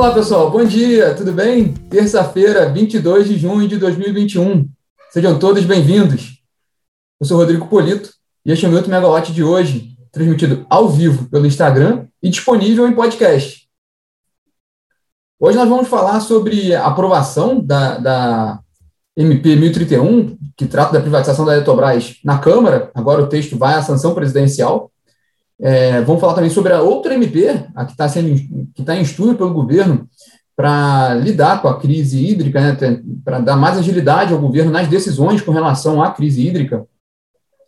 Olá, pessoal. Bom dia, tudo bem? Terça-feira, 22 de junho de 2021. Sejam todos bem-vindos. Eu sou Rodrigo Polito e este é o meu Megawatt de hoje, transmitido ao vivo pelo Instagram e disponível em podcast. Hoje nós vamos falar sobre a aprovação da, da MP 1031, que trata da privatização da Eletrobras na Câmara. Agora o texto vai à sanção presidencial. É, vamos falar também sobre a outra MP, a que está sendo que está em estudo pelo governo para lidar com a crise hídrica, né, para dar mais agilidade ao governo nas decisões com relação à crise hídrica.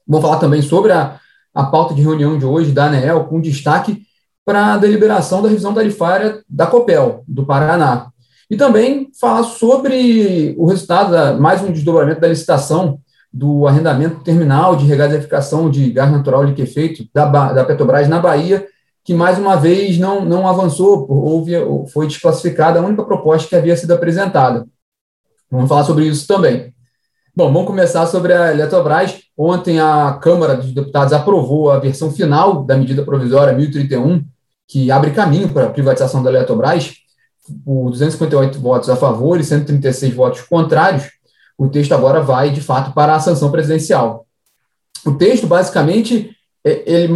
Vamos falar também sobre a, a pauta de reunião de hoje da ANEEL, com destaque para a deliberação da revisão tarifária da COPEL, do Paraná. E também falar sobre o resultado, da, mais um desdobramento da licitação do arrendamento terminal de regasificação de gás natural liquefeito da, da Petrobras na Bahia, que mais uma vez não, não avançou, houve, foi desclassificada a única proposta que havia sido apresentada. Vamos falar sobre isso também. Bom, vamos começar sobre a Eletrobras. Ontem a Câmara dos Deputados aprovou a versão final da medida provisória 1031, que abre caminho para a privatização da Eletrobras, por 258 votos a favor e 136 votos contrários o texto agora vai, de fato, para a sanção presidencial. O texto, basicamente, é, ele,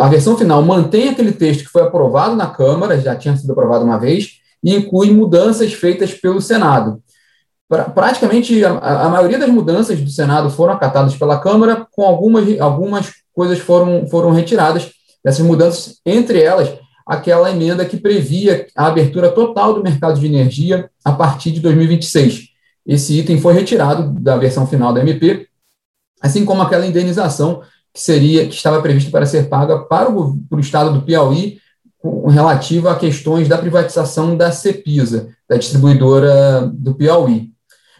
a versão final mantém aquele texto que foi aprovado na Câmara, já tinha sido aprovado uma vez, e inclui mudanças feitas pelo Senado. Pra, praticamente, a, a, maioria das mudanças do Senado foram acatadas pela Câmara, com algumas, algumas coisas foram, foram retiradas dessas mudanças, entre elas aquela emenda que previa a abertura total do mercado de energia a partir de 2026 esse item foi retirado da versão final da MP, assim como aquela indenização que seria que estava prevista para ser paga para o, para o estado do Piauí relativa a questões da privatização da Cepisa, da distribuidora do Piauí.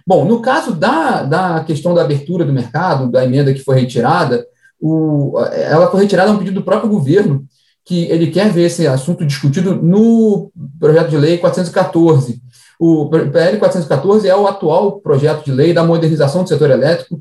Bom, no caso da, da questão da abertura do mercado, da emenda que foi retirada, o, ela foi retirada a um pedido do próprio governo, que ele quer ver esse assunto discutido no projeto de lei 414, o PL 414 é o atual projeto de lei da modernização do setor elétrico.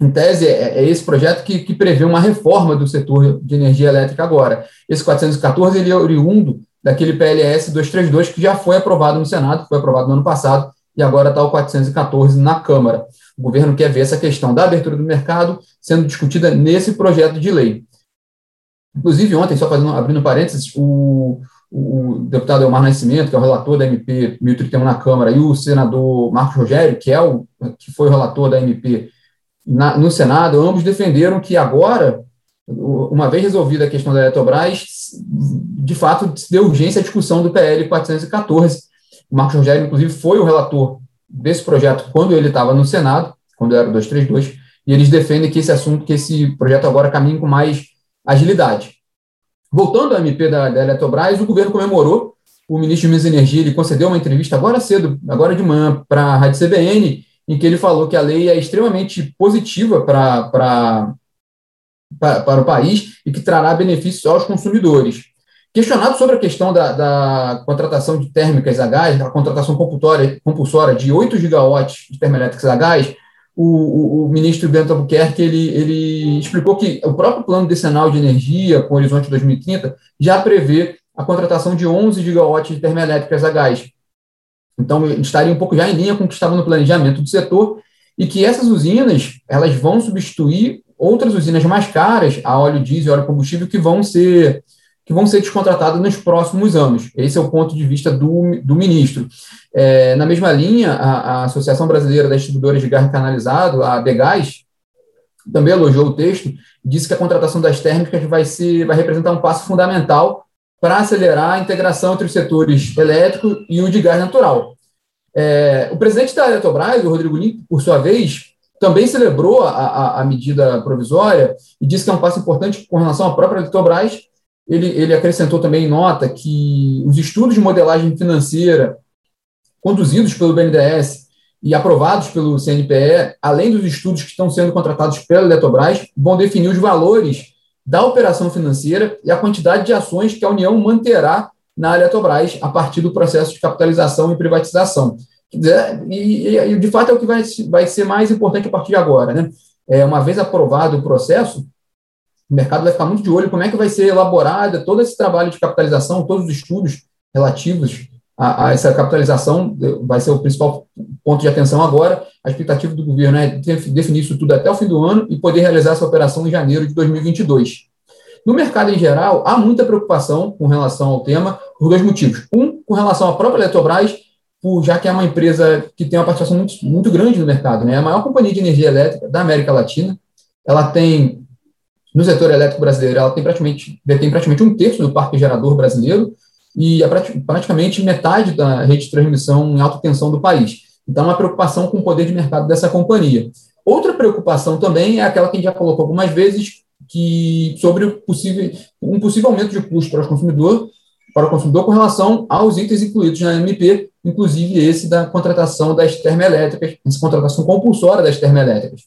Em tese, é, é esse projeto que, que prevê uma reforma do setor de energia elétrica agora. Esse 414 ele é oriundo daquele PLS 232 que já foi aprovado no Senado, foi aprovado no ano passado, e agora está o 414 na Câmara. O governo quer ver essa questão da abertura do mercado sendo discutida nesse projeto de lei. Inclusive, ontem, só fazendo, abrindo parênteses, o, o deputado Elmar Nascimento, que é o relator da MP 1031 na Câmara, e o senador Marcos Rogério, que, é o, que foi o relator da MP na, no Senado, ambos defenderam que agora, uma vez resolvida a questão da Eletrobras, de fato, deu urgência à discussão do PL 414. O Marcos Rogério, inclusive, foi o relator desse projeto quando ele estava no Senado, quando era o 232, e eles defendem que esse assunto, que esse projeto agora caminhe com mais agilidade. Voltando ao MP da, da Eletrobras, o governo comemorou, o ministro de Minas e Energia ele concedeu uma entrevista agora cedo, agora de manhã, para a Rádio CBN, em que ele falou que a lei é extremamente positiva para, para, o país e que trará benefícios aos consumidores. Questionado sobre a questão da, da contratação de térmicas a gás, a contratação compulsória de 8 gigawatts de termoelétricas a gás, o, o, ministro Bento Albuquerque ele, ele explicou que o próprio plano decenal de energia, com horizonte 2030, já prevê a contratação de 11 gigawatts de termoelétricas a gás. Então, estaria um pouco já em linha com o que estava no planejamento do setor, e que essas usinas elas vão substituir outras usinas mais caras, a óleo diesel óleo combustível, que vão ser que vão ser descontratadas nos próximos anos. Esse é o ponto de vista do, do ministro. É, na mesma linha, a, a, Associação Brasileira das Distribuidoras de Gás Canalizado, a Begás, também elogiou o texto, disse que a contratação das térmicas vai, ser, vai representar um passo fundamental para acelerar a integração entre os setores elétrico e o de gás natural. É, o presidente da Eletrobras, o Rodrigo Nick, por sua vez, também celebrou a, a, a medida provisória e disse que é um passo importante com relação à própria Eletrobras, ele, ele acrescentou também nota que os estudos de modelagem financeira conduzidos pelo BNDES e aprovados pelo CNPE, além dos estudos que estão sendo contratados pela Eletrobras, vão definir os valores da operação financeira e a quantidade de ações que a União manterá na Eletrobras a partir do processo de capitalização e privatização. E, e de fato, é o que vai, vai ser mais importante a partir de agora. Né? É, uma vez aprovado o processo, o mercado vai ficar muito de olho como é que vai ser elaborada todo esse trabalho de capitalização, todos os estudos relativos a, a, essa capitalização vai ser o principal ponto de atenção agora. A expectativa do governo é definir isso tudo até o fim do ano e poder realizar essa operação em janeiro de 2022. No mercado em geral, há muita preocupação com relação ao tema por dois motivos. Um, com relação à própria Eletrobras, por, já que é uma empresa que tem uma participação muito, muito grande no mercado, né? É a maior companhia de energia elétrica da América Latina. Ela tem, no setor elétrico brasileiro, ela tem praticamente, detém praticamente um terço do parque gerador brasileiro e é praticamente metade da rede de transmissão em alta tensão do país. Então, uma preocupação com o poder de mercado dessa companhia. Outra preocupação também é aquela que a gente já colocou algumas vezes, que sobre possível, um possível aumento de custo para o consumidor, para o consumidor com relação aos itens incluídos na MP, inclusive esse da contratação das termoelétricas, essa contratação compulsória das termoelétricas.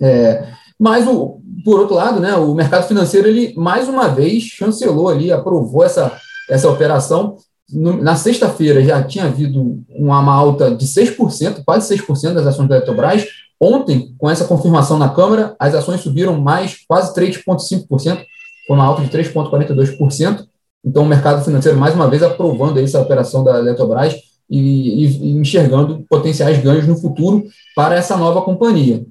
É, mas, o, por outro lado, né, o mercado financeiro, ele mais uma vez chancelou ali, aprovou essa, essa operação. No, na sexta-feira já tinha havido uma alta de 6%, quase 6% das ações da Eletrobras, Ontem, com essa confirmação na Câmara, as ações subiram mais quase 3,5%, foi uma alta de 3,42%. Então, o mercado financeiro, mais uma vez, aprovando essa operação da Eletrobras e, e, e enxergando potenciais ganhos no futuro para essa nova companhia.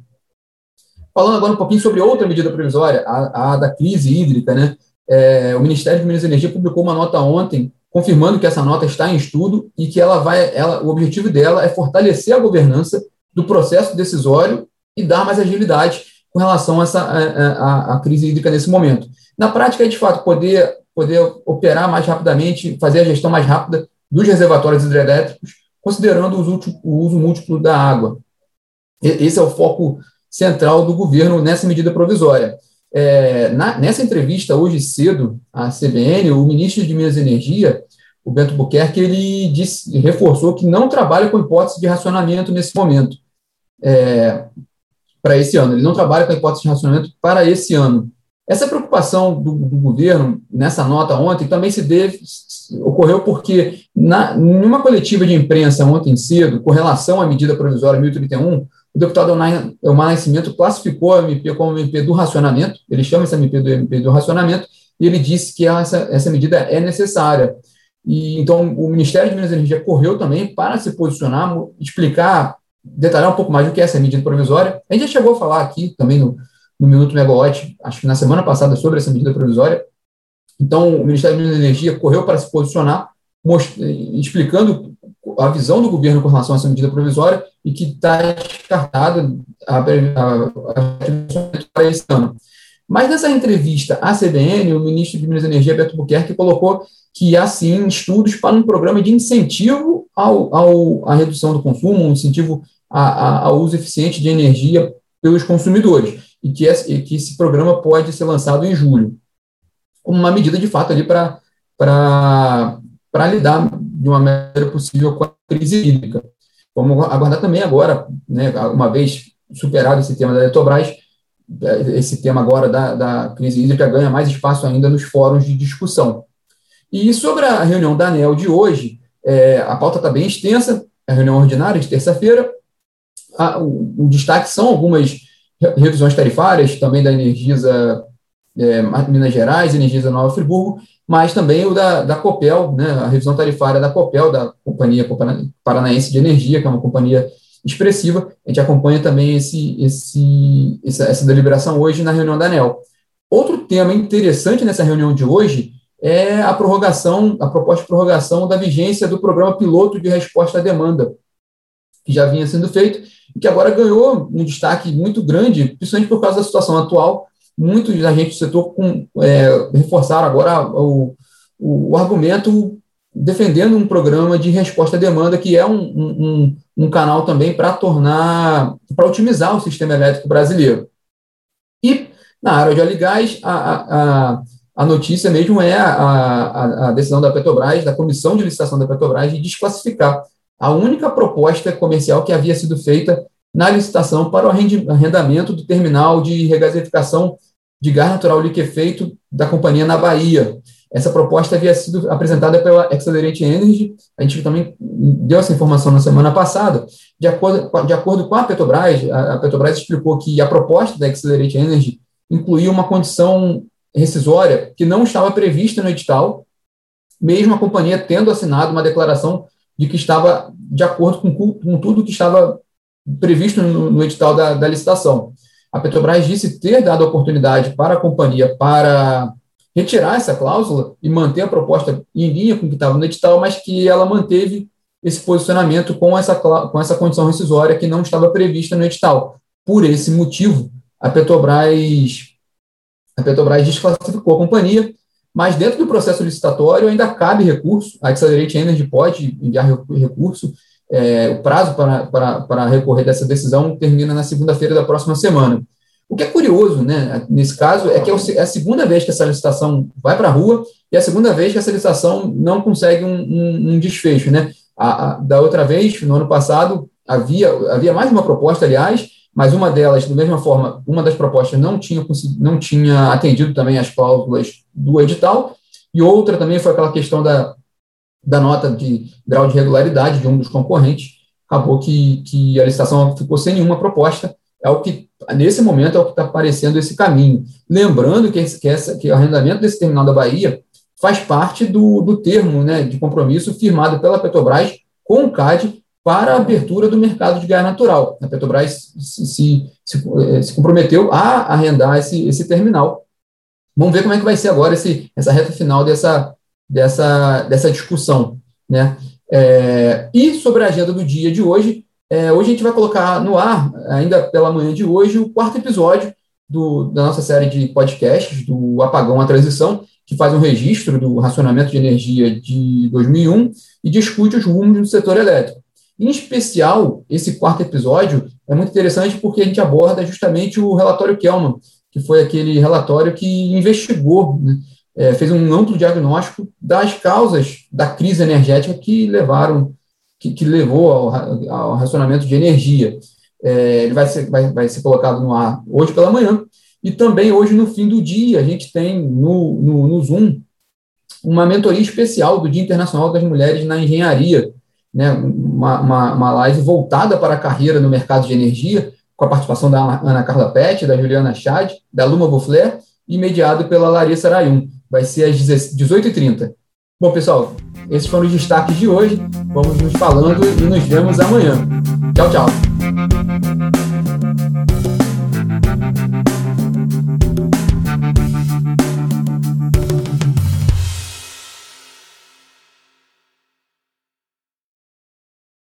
Falando agora um pouquinho sobre outra medida provisória, a, a da crise hídrica, né? É, o Ministério de Minas e Energia publicou uma nota ontem confirmando que essa nota está em estudo e que ela vai, ela, o objetivo dela é fortalecer a governança do processo decisório e dar mais agilidade com relação a essa a, a, a crise hídrica nesse momento. Na prática, é de fato poder, poder operar mais rapidamente, fazer a gestão mais rápida dos reservatórios hidrelétricos, considerando o uso múltiplo da água. Esse é o foco central do governo nessa medida provisória. É, na, nessa entrevista hoje cedo à CBN, o ministro de Minas e Energia, o Bento Buquerque, ele disse, reforçou que não trabalha com hipótese de racionamento nesse momento é, para esse ano. Ele não trabalha com hipótese de racionamento para esse ano. Essa preocupação do, do governo nessa nota ontem também se deve, ocorreu porque na, numa coletiva de imprensa ontem cedo, com relação à medida provisória 1031, o deputado Elmar Nascimento classificou a MP como MP do racionamento, ele chama essa MP do MP do racionamento, e ele disse que essa, essa medida é necessária. E então o Ministério de Minas e Energia correu também para se posicionar, explicar detalhar um pouco mais do que é essa medida provisória. A gente já chegou a falar aqui também no, no Minuto Megawatt, acho que na semana passada, sobre essa medida provisória. Então, o Ministério da Energia correu para se posicionar, explicando a visão do governo com relação a essa medida provisória e que está descartada a, a, a, para esse ano. Mas nessa entrevista à CBN, o ministro de Minas e Energia, Beto Buquerque, colocou que há sim estudos para um programa de incentivo ao, ao, à redução do consumo, um incentivo ao uso eficiente de energia pelos consumidores, e que, esse, e que esse programa pode ser lançado em julho, como uma medida de fato ali para lidar de uma maneira possível com a crise hídrica. Vamos aguardar também agora, né, uma vez superado esse tema da Eletrobras, esse tema agora da, da crise hídrica ganha mais espaço ainda nos fóruns de discussão. E sobre a reunião da ANEL de hoje, é, a pauta está bem extensa, a reunião ordinária de terça-feira. O, o, destaque são algumas revisões tarifárias, também da Energisa é, Minas Gerais, Energisa Nova Friburgo, mas também o da, da Copel, né, a revisão tarifária da Copel, da Companhia Paranaense de Energia, que é uma companhia expressiva. A gente acompanha também esse, esse, essa, essa deliberação hoje na reunião da ANEL. Outro tema interessante nessa reunião de hoje é a prorrogação, a proposta de prorrogação da vigência do programa piloto de resposta à demanda, que já vinha sendo feito e que agora ganhou um destaque muito grande, principalmente por causa da situação atual. Muitos agentes do setor com, é, reforçaram agora o, o, o, argumento defendendo um programa de resposta à demanda, que é um, um, um canal também para tornar, para otimizar o sistema elétrico brasileiro. E na área de óleo a, a, a notícia mesmo é a, a, decisão da Petrobras, da comissão de licitação da Petrobras, de desclassificar a única proposta comercial que havia sido feita na licitação para o arrendamento do terminal de regasificação de gás natural liquefeito da companhia na Bahia. Essa proposta havia sido apresentada pela Accelerate Energy, a gente também deu essa informação na semana passada. De acordo, de acordo com a Petrobras, a Petrobras explicou que a proposta da Accelerate Energy incluía uma condição rescisória que não estava prevista no edital mesmo a companhia tendo assinado uma declaração de que estava de acordo com, com tudo que estava previsto no, no edital da, da, licitação. A Petrobras disse ter dado oportunidade para a companhia para retirar essa cláusula e manter a proposta em linha com o que estava no edital, mas que ela manteve esse posicionamento com essa, com essa condição rescisória que não estava prevista no edital. Por esse motivo, a Petrobras, a Petrobras desclassificou a companhia mas dentro do processo licitatório ainda cabe recurso, a Accelerate Energy pode enviar recurso, é, o prazo para, para, para recorrer dessa decisão termina na segunda-feira da próxima semana. O que é curioso, né, nesse caso, é que é, é a segunda vez que essa licitação vai para a rua e é a segunda vez que essa licitação não consegue um, um, um desfecho. Né? A, a, da outra vez, no ano passado, havia, havia mais uma proposta, aliás, mas uma delas, da mesma forma, uma das propostas não tinha, não tinha atendido também as cláusulas do edital, e outra também foi aquela questão da, da nota de grau de regularidade de um dos concorrentes, acabou que, que a licitação ficou sem nenhuma proposta, é o que, nesse momento, é o que está aparecendo esse caminho. Lembrando que, esse, que, essa, que o arrendamento desse terminal da Bahia faz parte do, do termo né, de compromisso firmado pela Petrobras com o CAD para a abertura do mercado de gás natural. A Petrobras se, se, se, eh, se comprometeu a arrendar esse, esse terminal. Vamos ver como é que vai ser agora esse, essa reta final dessa, dessa, dessa discussão. Né? É, e sobre a agenda do dia de hoje, é, hoje a gente vai colocar no ar, ainda pela manhã de hoje, o quarto episódio do, da nossa série de podcasts, do Apagão à Transição, que faz um registro do racionamento de energia de 2001 e discute os rumos do setor elétrico. Em especial, esse quarto episódio é muito interessante porque a gente aborda justamente o relatório Kelman, que foi aquele relatório que investigou, né, é, fez um amplo diagnóstico das causas da crise energética que levaram, que, que levou ao, ao, racionamento de energia. É, ele vai ser, vai, vai ser colocado no ar hoje pela manhã, e também hoje no fim do dia a gente tem no, no, no Zoom uma mentoria especial do Dia Internacional das Mulheres na Engenharia, né, uma, uma, uma live voltada para a carreira no mercado de energia, com a participação da Ana Carla Pet, da Juliana Chad, da Luma Bouffler, e mediado pela Larissa Arayun. Vai ser às 18h30. Bom, pessoal, esses foram os destaques de hoje. Vamos nos falando e nos vemos amanhã. Tchau, tchau.